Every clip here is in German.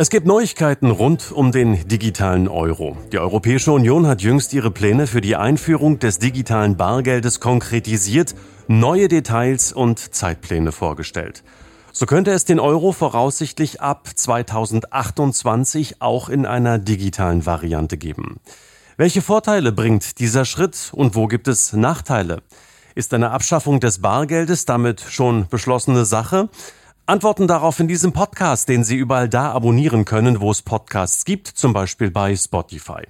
Es gibt Neuigkeiten rund um den digitalen Euro. Die Europäische Union hat jüngst ihre Pläne für die Einführung des digitalen Bargeldes konkretisiert, neue Details und Zeitpläne vorgestellt. So könnte es den Euro voraussichtlich ab 2028 auch in einer digitalen Variante geben. Welche Vorteile bringt dieser Schritt und wo gibt es Nachteile? Ist eine Abschaffung des Bargeldes damit schon beschlossene Sache? Antworten darauf in diesem Podcast, den Sie überall da abonnieren können, wo es Podcasts gibt, zum Beispiel bei Spotify.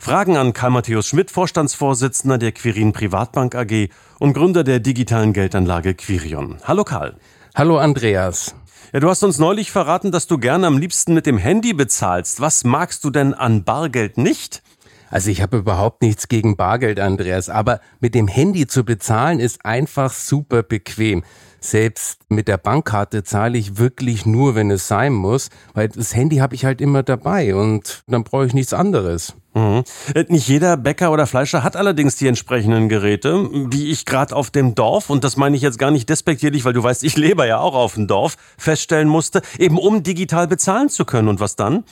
Fragen an Karl Matthäus Schmidt, Vorstandsvorsitzender der Quirin Privatbank AG und Gründer der digitalen Geldanlage Quirion. Hallo Karl. Hallo Andreas. Ja, du hast uns neulich verraten, dass du gerne am liebsten mit dem Handy bezahlst. Was magst du denn an Bargeld nicht? Also ich habe überhaupt nichts gegen Bargeld, Andreas, aber mit dem Handy zu bezahlen ist einfach super bequem. Selbst mit der Bankkarte zahle ich wirklich nur, wenn es sein muss, weil das Handy habe ich halt immer dabei und dann brauche ich nichts anderes. Mhm. Äh, nicht jeder Bäcker oder Fleischer hat allerdings die entsprechenden Geräte, wie ich gerade auf dem Dorf, und das meine ich jetzt gar nicht despektierlich, weil du weißt, ich lebe ja auch auf dem Dorf, feststellen musste, eben um digital bezahlen zu können. Und was dann?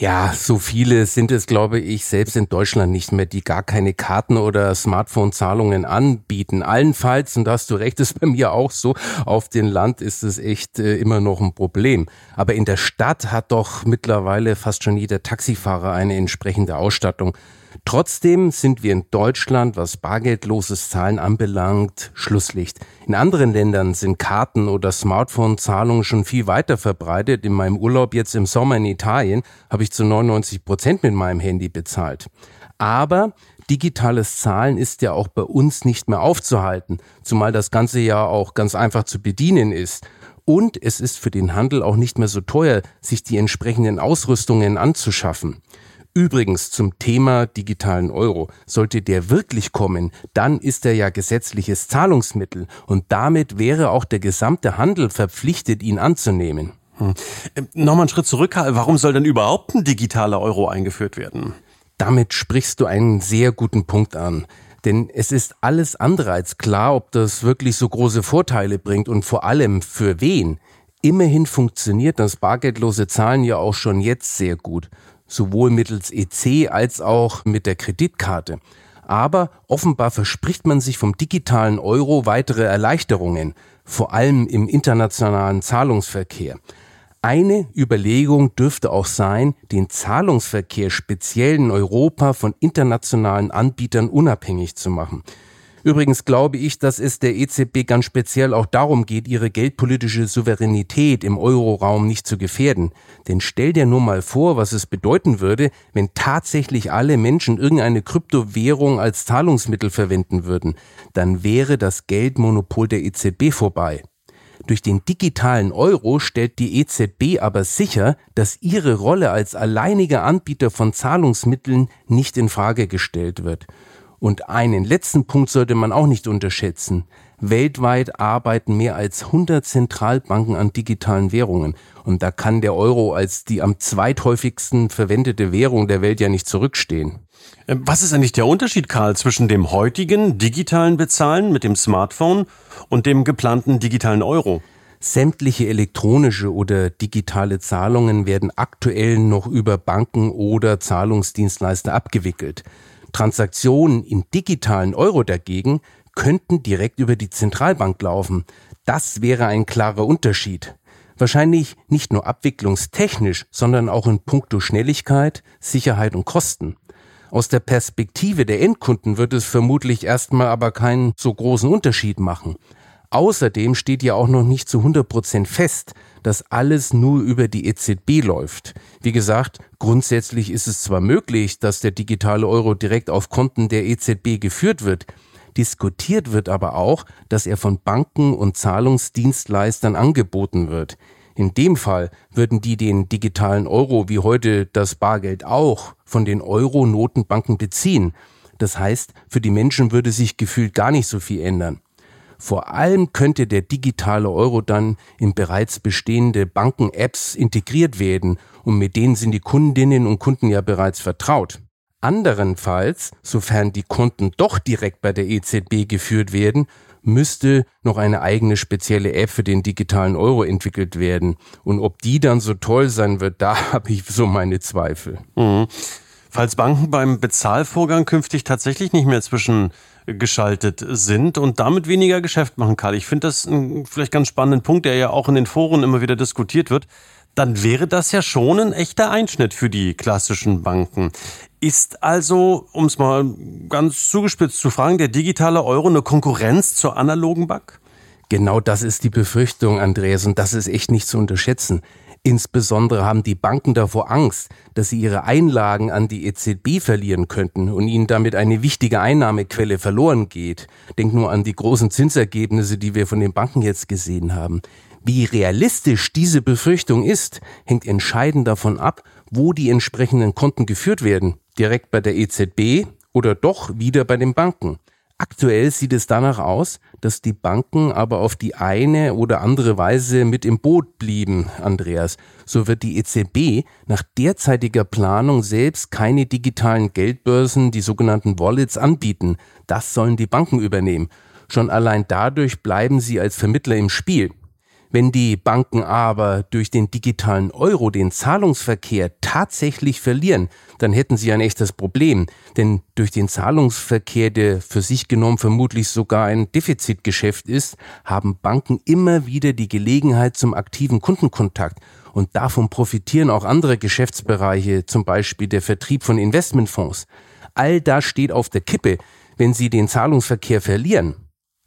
Ja, so viele sind es, glaube ich, selbst in Deutschland nicht mehr, die gar keine Karten oder Smartphone-Zahlungen anbieten. Allenfalls, und da hast du recht, ist bei mir auch so, auf dem Land ist es echt äh, immer noch ein Problem. Aber in der Stadt hat doch mittlerweile fast schon jeder Taxifahrer eine entsprechende Ausstattung. Trotzdem sind wir in Deutschland, was bargeldloses Zahlen anbelangt, Schlusslicht. In anderen Ländern sind Karten- oder Smartphone-Zahlungen schon viel weiter verbreitet. In meinem Urlaub jetzt im Sommer in Italien habe ich zu 99 Prozent mit meinem Handy bezahlt. Aber digitales Zahlen ist ja auch bei uns nicht mehr aufzuhalten, zumal das Ganze ja auch ganz einfach zu bedienen ist. Und es ist für den Handel auch nicht mehr so teuer, sich die entsprechenden Ausrüstungen anzuschaffen. Übrigens zum Thema digitalen Euro. Sollte der wirklich kommen, dann ist er ja gesetzliches Zahlungsmittel und damit wäre auch der gesamte Handel verpflichtet, ihn anzunehmen. Hm. Äh, Nochmal einen Schritt zurück, warum soll denn überhaupt ein digitaler Euro eingeführt werden? Damit sprichst du einen sehr guten Punkt an. Denn es ist alles andere als klar, ob das wirklich so große Vorteile bringt und vor allem für wen. Immerhin funktioniert das bargeldlose Zahlen ja auch schon jetzt sehr gut sowohl mittels EC als auch mit der Kreditkarte. Aber offenbar verspricht man sich vom digitalen Euro weitere Erleichterungen, vor allem im internationalen Zahlungsverkehr. Eine Überlegung dürfte auch sein, den Zahlungsverkehr speziell in Europa von internationalen Anbietern unabhängig zu machen. Übrigens glaube ich, dass es der EZB ganz speziell auch darum geht, ihre geldpolitische Souveränität im Euroraum nicht zu gefährden. Denn stell dir nur mal vor, was es bedeuten würde, wenn tatsächlich alle Menschen irgendeine Kryptowährung als Zahlungsmittel verwenden würden. Dann wäre das Geldmonopol der EZB vorbei. Durch den digitalen Euro stellt die EZB aber sicher, dass ihre Rolle als alleiniger Anbieter von Zahlungsmitteln nicht in Frage gestellt wird. Und einen letzten Punkt sollte man auch nicht unterschätzen. Weltweit arbeiten mehr als 100 Zentralbanken an digitalen Währungen. Und da kann der Euro als die am zweithäufigsten verwendete Währung der Welt ja nicht zurückstehen. Äh, was ist eigentlich der Unterschied, Karl, zwischen dem heutigen digitalen Bezahlen mit dem Smartphone und dem geplanten digitalen Euro? Sämtliche elektronische oder digitale Zahlungen werden aktuell noch über Banken oder Zahlungsdienstleister abgewickelt. Transaktionen in digitalen Euro dagegen könnten direkt über die Zentralbank laufen. Das wäre ein klarer Unterschied. Wahrscheinlich nicht nur abwicklungstechnisch, sondern auch in puncto Schnelligkeit, Sicherheit und Kosten. Aus der Perspektive der Endkunden wird es vermutlich erstmal aber keinen so großen Unterschied machen. Außerdem steht ja auch noch nicht zu 100 Prozent fest, dass alles nur über die EZB läuft. Wie gesagt, grundsätzlich ist es zwar möglich, dass der digitale Euro direkt auf Konten der EZB geführt wird, diskutiert wird aber auch, dass er von Banken und Zahlungsdienstleistern angeboten wird. In dem Fall würden die den digitalen Euro wie heute das Bargeld auch von den Euro-Notenbanken beziehen. Das heißt, für die Menschen würde sich gefühlt gar nicht so viel ändern. Vor allem könnte der digitale Euro dann in bereits bestehende Banken-Apps integriert werden und mit denen sind die Kundinnen und Kunden ja bereits vertraut. Anderenfalls, sofern die Konten doch direkt bei der EZB geführt werden, müsste noch eine eigene spezielle App für den digitalen Euro entwickelt werden. Und ob die dann so toll sein wird, da habe ich so meine Zweifel. Mhm. Falls Banken beim Bezahlvorgang künftig tatsächlich nicht mehr zwischengeschaltet sind und damit weniger Geschäft machen, Karl. Ich finde das einen vielleicht ganz spannenden Punkt, der ja auch in den Foren immer wieder diskutiert wird dann wäre das ja schon ein echter Einschnitt für die klassischen Banken. Ist also, um es mal ganz zugespitzt zu fragen, der digitale Euro eine Konkurrenz zur analogen Bank? Genau das ist die Befürchtung, Andreas, und das ist echt nicht zu unterschätzen. Insbesondere haben die Banken davor Angst, dass sie ihre Einlagen an die EZB verlieren könnten und ihnen damit eine wichtige Einnahmequelle verloren geht. Denk nur an die großen Zinsergebnisse, die wir von den Banken jetzt gesehen haben. Wie realistisch diese Befürchtung ist, hängt entscheidend davon ab, wo die entsprechenden Konten geführt werden. Direkt bei der EZB oder doch wieder bei den Banken. Aktuell sieht es danach aus, dass die Banken aber auf die eine oder andere Weise mit im Boot blieben, Andreas. So wird die EZB nach derzeitiger Planung selbst keine digitalen Geldbörsen, die sogenannten Wallets, anbieten. Das sollen die Banken übernehmen. Schon allein dadurch bleiben sie als Vermittler im Spiel. Wenn die Banken aber durch den digitalen Euro den Zahlungsverkehr tatsächlich verlieren, dann hätten sie ein echtes Problem. Denn durch den Zahlungsverkehr, der für sich genommen vermutlich sogar ein Defizitgeschäft ist, haben Banken immer wieder die Gelegenheit zum aktiven Kundenkontakt. Und davon profitieren auch andere Geschäftsbereiche, zum Beispiel der Vertrieb von Investmentfonds. All das steht auf der Kippe, wenn sie den Zahlungsverkehr verlieren.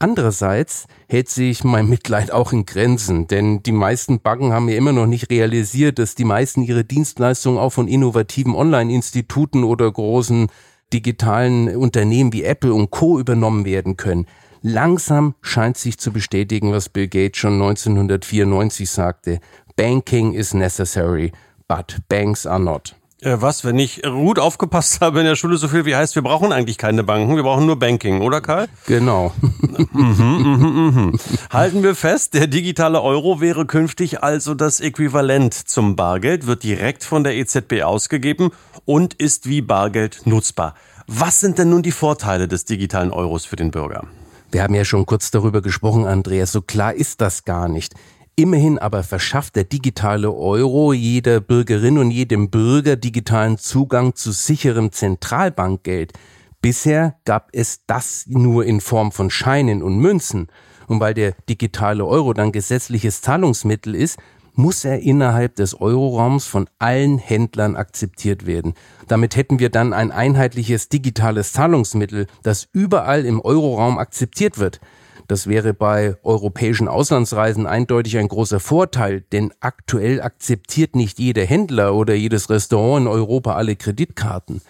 Andererseits hält sich mein Mitleid auch in Grenzen, denn die meisten Banken haben ja immer noch nicht realisiert, dass die meisten ihre Dienstleistungen auch von innovativen Online-Instituten oder großen digitalen Unternehmen wie Apple und Co. übernommen werden können. Langsam scheint sich zu bestätigen, was Bill Gates schon 1994 sagte. Banking is necessary, but banks are not. Äh, was, wenn ich gut aufgepasst habe in der Schule so viel wie heißt, wir brauchen eigentlich keine Banken, wir brauchen nur Banking, oder Karl? Genau. mhm, mhm, mhm. Halten wir fest, der digitale Euro wäre künftig also das Äquivalent zum Bargeld, wird direkt von der EZB ausgegeben und ist wie Bargeld nutzbar. Was sind denn nun die Vorteile des digitalen Euros für den Bürger? Wir haben ja schon kurz darüber gesprochen, Andreas. So klar ist das gar nicht. Immerhin aber verschafft der digitale Euro jeder Bürgerin und jedem Bürger digitalen Zugang zu sicherem Zentralbankgeld. Bisher gab es das nur in Form von Scheinen und Münzen. Und weil der digitale Euro dann gesetzliches Zahlungsmittel ist, muss er innerhalb des Euroraums von allen Händlern akzeptiert werden. Damit hätten wir dann ein einheitliches digitales Zahlungsmittel, das überall im Euroraum akzeptiert wird. Das wäre bei europäischen Auslandsreisen eindeutig ein großer Vorteil, denn aktuell akzeptiert nicht jeder Händler oder jedes Restaurant in Europa alle Kreditkarten.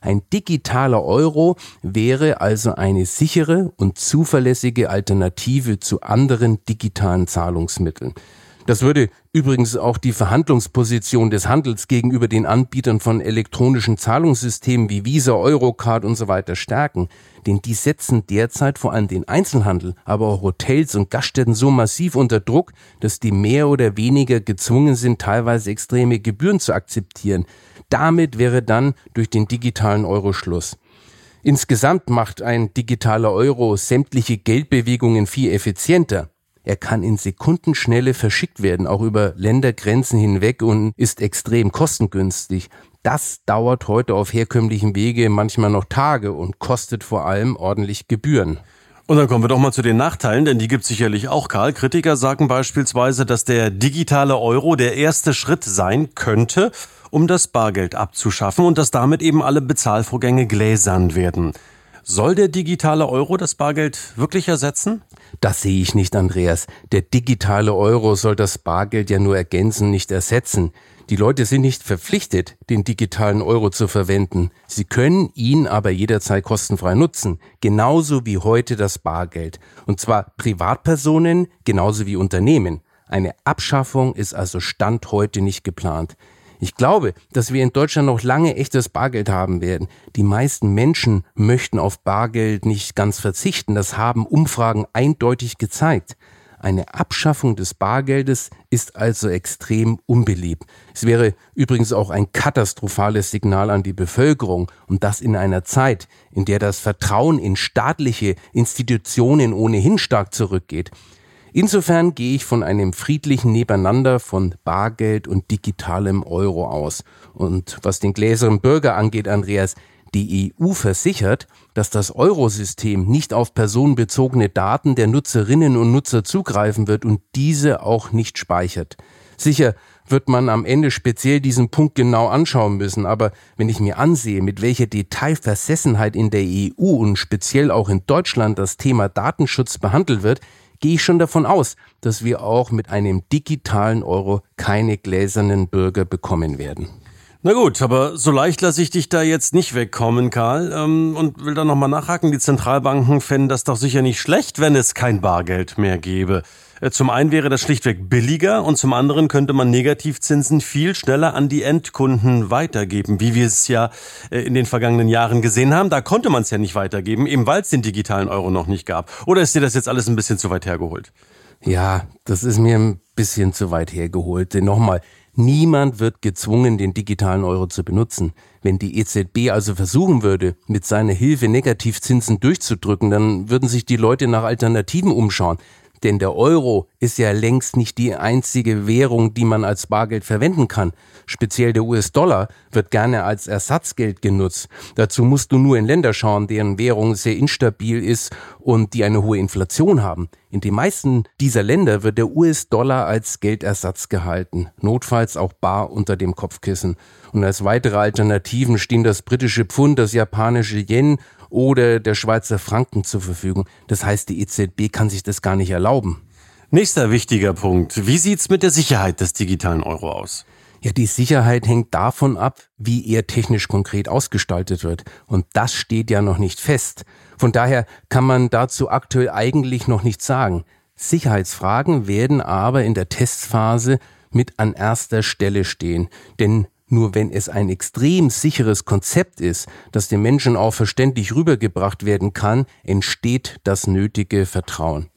Ein digitaler Euro wäre also eine sichere und zuverlässige Alternative zu anderen digitalen Zahlungsmitteln. Das würde übrigens auch die Verhandlungsposition des Handels gegenüber den Anbietern von elektronischen Zahlungssystemen wie Visa, Eurocard und so weiter stärken. Denn die setzen derzeit vor allem den Einzelhandel, aber auch Hotels und Gaststätten so massiv unter Druck, dass die mehr oder weniger gezwungen sind, teilweise extreme Gebühren zu akzeptieren. Damit wäre dann durch den digitalen Euro Schluss. Insgesamt macht ein digitaler Euro sämtliche Geldbewegungen viel effizienter. Er kann in Sekundenschnelle verschickt werden, auch über Ländergrenzen hinweg und ist extrem kostengünstig. Das dauert heute auf herkömmlichen Wege manchmal noch Tage und kostet vor allem ordentlich Gebühren. Und dann kommen wir doch mal zu den Nachteilen, denn die gibt es sicherlich auch, Karl. Kritiker sagen beispielsweise, dass der digitale Euro der erste Schritt sein könnte, um das Bargeld abzuschaffen und dass damit eben alle Bezahlvorgänge gläsern werden. Soll der digitale Euro das Bargeld wirklich ersetzen? Das sehe ich nicht, Andreas. Der digitale Euro soll das Bargeld ja nur ergänzen, nicht ersetzen. Die Leute sind nicht verpflichtet, den digitalen Euro zu verwenden. Sie können ihn aber jederzeit kostenfrei nutzen, genauso wie heute das Bargeld. Und zwar Privatpersonen genauso wie Unternehmen. Eine Abschaffung ist also Stand heute nicht geplant. Ich glaube, dass wir in Deutschland noch lange echtes Bargeld haben werden. Die meisten Menschen möchten auf Bargeld nicht ganz verzichten. Das haben Umfragen eindeutig gezeigt. Eine Abschaffung des Bargeldes ist also extrem unbeliebt. Es wäre übrigens auch ein katastrophales Signal an die Bevölkerung und das in einer Zeit, in der das Vertrauen in staatliche Institutionen ohnehin stark zurückgeht. Insofern gehe ich von einem friedlichen Nebeneinander von Bargeld und digitalem Euro aus. Und was den gläsernen Bürger angeht, Andreas, die EU versichert, dass das Eurosystem nicht auf personenbezogene Daten der Nutzerinnen und Nutzer zugreifen wird und diese auch nicht speichert. Sicher wird man am Ende speziell diesen Punkt genau anschauen müssen, aber wenn ich mir ansehe, mit welcher Detailversessenheit in der EU und speziell auch in Deutschland das Thema Datenschutz behandelt wird, gehe ich schon davon aus, dass wir auch mit einem digitalen Euro keine gläsernen Bürger bekommen werden. Na gut, aber so leicht lasse ich dich da jetzt nicht wegkommen, Karl. Ähm, und will da nochmal nachhaken. Die Zentralbanken fänden das doch sicher nicht schlecht, wenn es kein Bargeld mehr gäbe. Äh, zum einen wäre das schlichtweg billiger und zum anderen könnte man Negativzinsen viel schneller an die Endkunden weitergeben, wie wir es ja äh, in den vergangenen Jahren gesehen haben. Da konnte man es ja nicht weitergeben, eben weil es den digitalen Euro noch nicht gab. Oder ist dir das jetzt alles ein bisschen zu weit hergeholt? Ja, das ist mir ein bisschen zu weit hergeholt. Denn nochmal, Niemand wird gezwungen, den digitalen Euro zu benutzen. Wenn die EZB also versuchen würde, mit seiner Hilfe Negativzinsen durchzudrücken, dann würden sich die Leute nach Alternativen umschauen. Denn der Euro ist ja längst nicht die einzige Währung, die man als Bargeld verwenden kann. Speziell der US-Dollar wird gerne als Ersatzgeld genutzt. Dazu musst du nur in Länder schauen, deren Währung sehr instabil ist und die eine hohe Inflation haben. In den meisten dieser Länder wird der US-Dollar als Geldersatz gehalten, notfalls auch bar unter dem Kopfkissen. Und als weitere Alternativen stehen das britische Pfund, das japanische Yen oder der Schweizer Franken zur Verfügung. Das heißt, die EZB kann sich das gar nicht erlauben. Nächster wichtiger Punkt. Wie sieht's mit der Sicherheit des digitalen Euro aus? Ja, die Sicherheit hängt davon ab, wie er technisch konkret ausgestaltet wird. Und das steht ja noch nicht fest. Von daher kann man dazu aktuell eigentlich noch nichts sagen. Sicherheitsfragen werden aber in der Testphase mit an erster Stelle stehen. Denn nur wenn es ein extrem sicheres Konzept ist, das den Menschen auch verständlich rübergebracht werden kann, entsteht das nötige Vertrauen.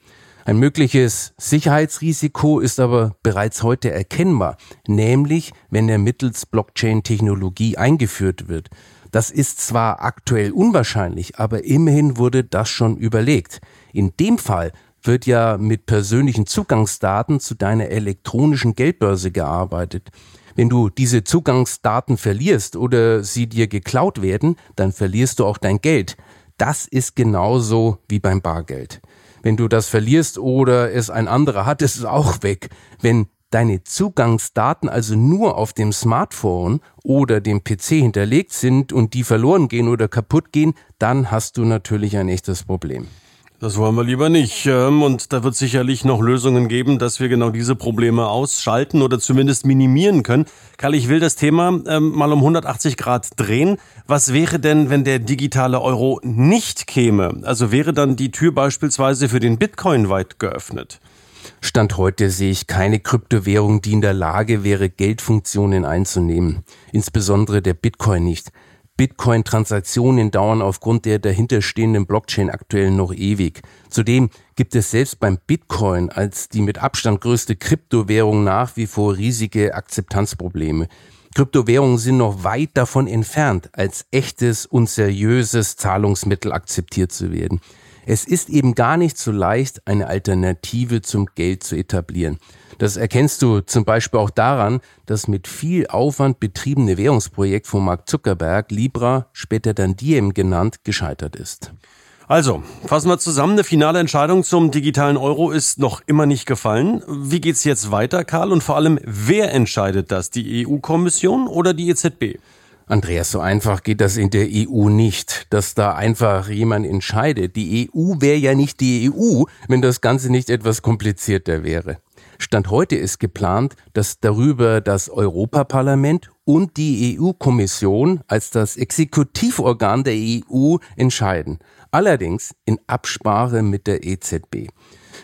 Ein mögliches Sicherheitsrisiko ist aber bereits heute erkennbar, nämlich wenn er mittels Blockchain-Technologie eingeführt wird. Das ist zwar aktuell unwahrscheinlich, aber immerhin wurde das schon überlegt. In dem Fall wird ja mit persönlichen Zugangsdaten zu deiner elektronischen Geldbörse gearbeitet. Wenn du diese Zugangsdaten verlierst oder sie dir geklaut werden, dann verlierst du auch dein Geld. Das ist genauso wie beim Bargeld. Wenn du das verlierst oder es ein anderer hat, ist es auch weg. Wenn deine Zugangsdaten also nur auf dem Smartphone oder dem PC hinterlegt sind und die verloren gehen oder kaputt gehen, dann hast du natürlich ein echtes Problem. Das wollen wir lieber nicht. Ähm, und da wird sicherlich noch Lösungen geben, dass wir genau diese Probleme ausschalten oder zumindest minimieren können. Karl, ich will das Thema ähm, mal um 180 Grad drehen. Was wäre denn, wenn der digitale Euro nicht käme? Also wäre dann die Tür beispielsweise für den Bitcoin weit geöffnet? Stand heute sehe ich keine Kryptowährung, die in der Lage wäre, Geldfunktionen einzunehmen. Insbesondere der Bitcoin nicht. Bitcoin-Transaktionen dauern aufgrund der dahinterstehenden Blockchain aktuell noch ewig. Zudem gibt es selbst beim Bitcoin als die mit Abstand größte Kryptowährung nach wie vor riesige Akzeptanzprobleme. Kryptowährungen sind noch weit davon entfernt, als echtes und seriöses Zahlungsmittel akzeptiert zu werden. Es ist eben gar nicht so leicht, eine Alternative zum Geld zu etablieren. Das erkennst du zum Beispiel auch daran, das mit viel Aufwand betriebene Währungsprojekt von Mark Zuckerberg, Libra, später dann Diem genannt, gescheitert ist. Also, fassen wir zusammen. Eine finale Entscheidung zum digitalen Euro ist noch immer nicht gefallen. Wie geht's jetzt weiter, Karl? Und vor allem, wer entscheidet das? Die EU-Kommission oder die EZB? Andreas, so einfach geht das in der EU nicht, dass da einfach jemand entscheidet. Die EU wäre ja nicht die EU, wenn das Ganze nicht etwas komplizierter wäre. Stand heute ist geplant, dass darüber das Europaparlament und die EU-Kommission als das Exekutivorgan der EU entscheiden. Allerdings in Absprache mit der EZB.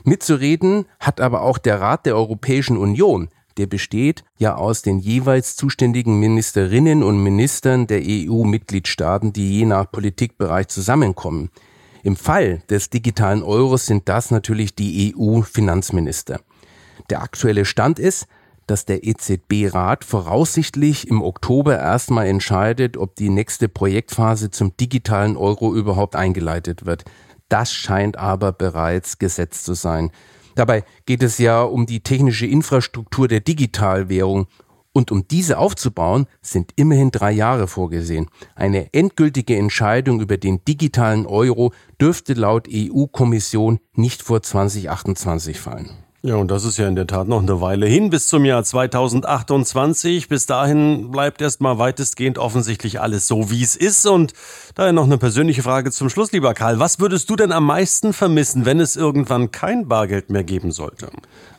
Mitzureden hat aber auch der Rat der Europäischen Union. der besteht ja aus den jeweils zuständigen Ministerinnen und Ministern der EU-Mitgliedstaaten, die je nach Politikbereich zusammenkommen. Im Fall des digitalen Euros sind das natürlich die EU-Finanzminister. Der aktuelle Stand ist, dass der EZB-Rat voraussichtlich im Oktober erstmal entscheidet, ob die nächste Projektphase zum digitalen Euro überhaupt eingeleitet wird. Das scheint aber bereits gesetzt zu sein. Dabei geht es ja um die technische Infrastruktur der Digitalwährung. Und um diese aufzubauen, sind immerhin drei Jahre vorgesehen. Eine endgültige Entscheidung über den digitalen Euro dürfte laut EU-Kommission nicht vor 2028 fallen. Ja, und das ist ja in der Tat noch eine Weile hin bis zum Jahr 2028. Bis dahin bleibt erstmal weitestgehend offensichtlich alles so, wie es ist. Und daher noch eine persönliche Frage zum Schluss, lieber Karl. Was würdest du denn am meisten vermissen, wenn es irgendwann kein Bargeld mehr geben sollte?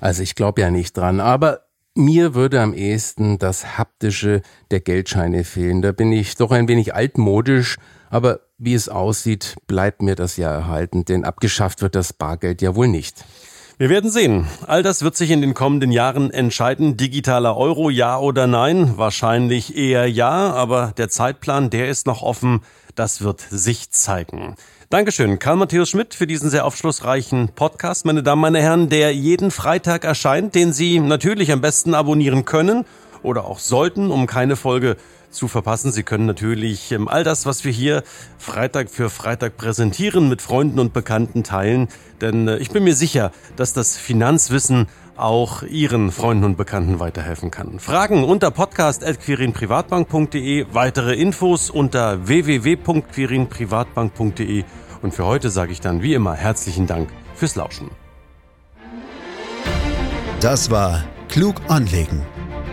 Also ich glaube ja nicht dran, aber mir würde am ehesten das Haptische der Geldscheine fehlen. Da bin ich doch ein wenig altmodisch, aber wie es aussieht, bleibt mir das ja erhalten, denn abgeschafft wird das Bargeld ja wohl nicht. Wir werden sehen. All das wird sich in den kommenden Jahren entscheiden. Digitaler Euro, ja oder nein? Wahrscheinlich eher ja, aber der Zeitplan, der ist noch offen. Das wird sich zeigen. Dankeschön, Karl Matthäus Schmidt, für diesen sehr aufschlussreichen Podcast, meine Damen, meine Herren, der jeden Freitag erscheint, den Sie natürlich am besten abonnieren können oder auch sollten, um keine Folge zu verpassen. Sie können natürlich ähm, all das, was wir hier Freitag für Freitag präsentieren, mit Freunden und Bekannten teilen. Denn äh, ich bin mir sicher, dass das Finanzwissen auch Ihren Freunden und Bekannten weiterhelfen kann. Fragen unter podcast.quirinprivatbank.de, weitere Infos unter www.quirinprivatbank.de und für heute sage ich dann wie immer herzlichen Dank fürs Lauschen. Das war Klug anlegen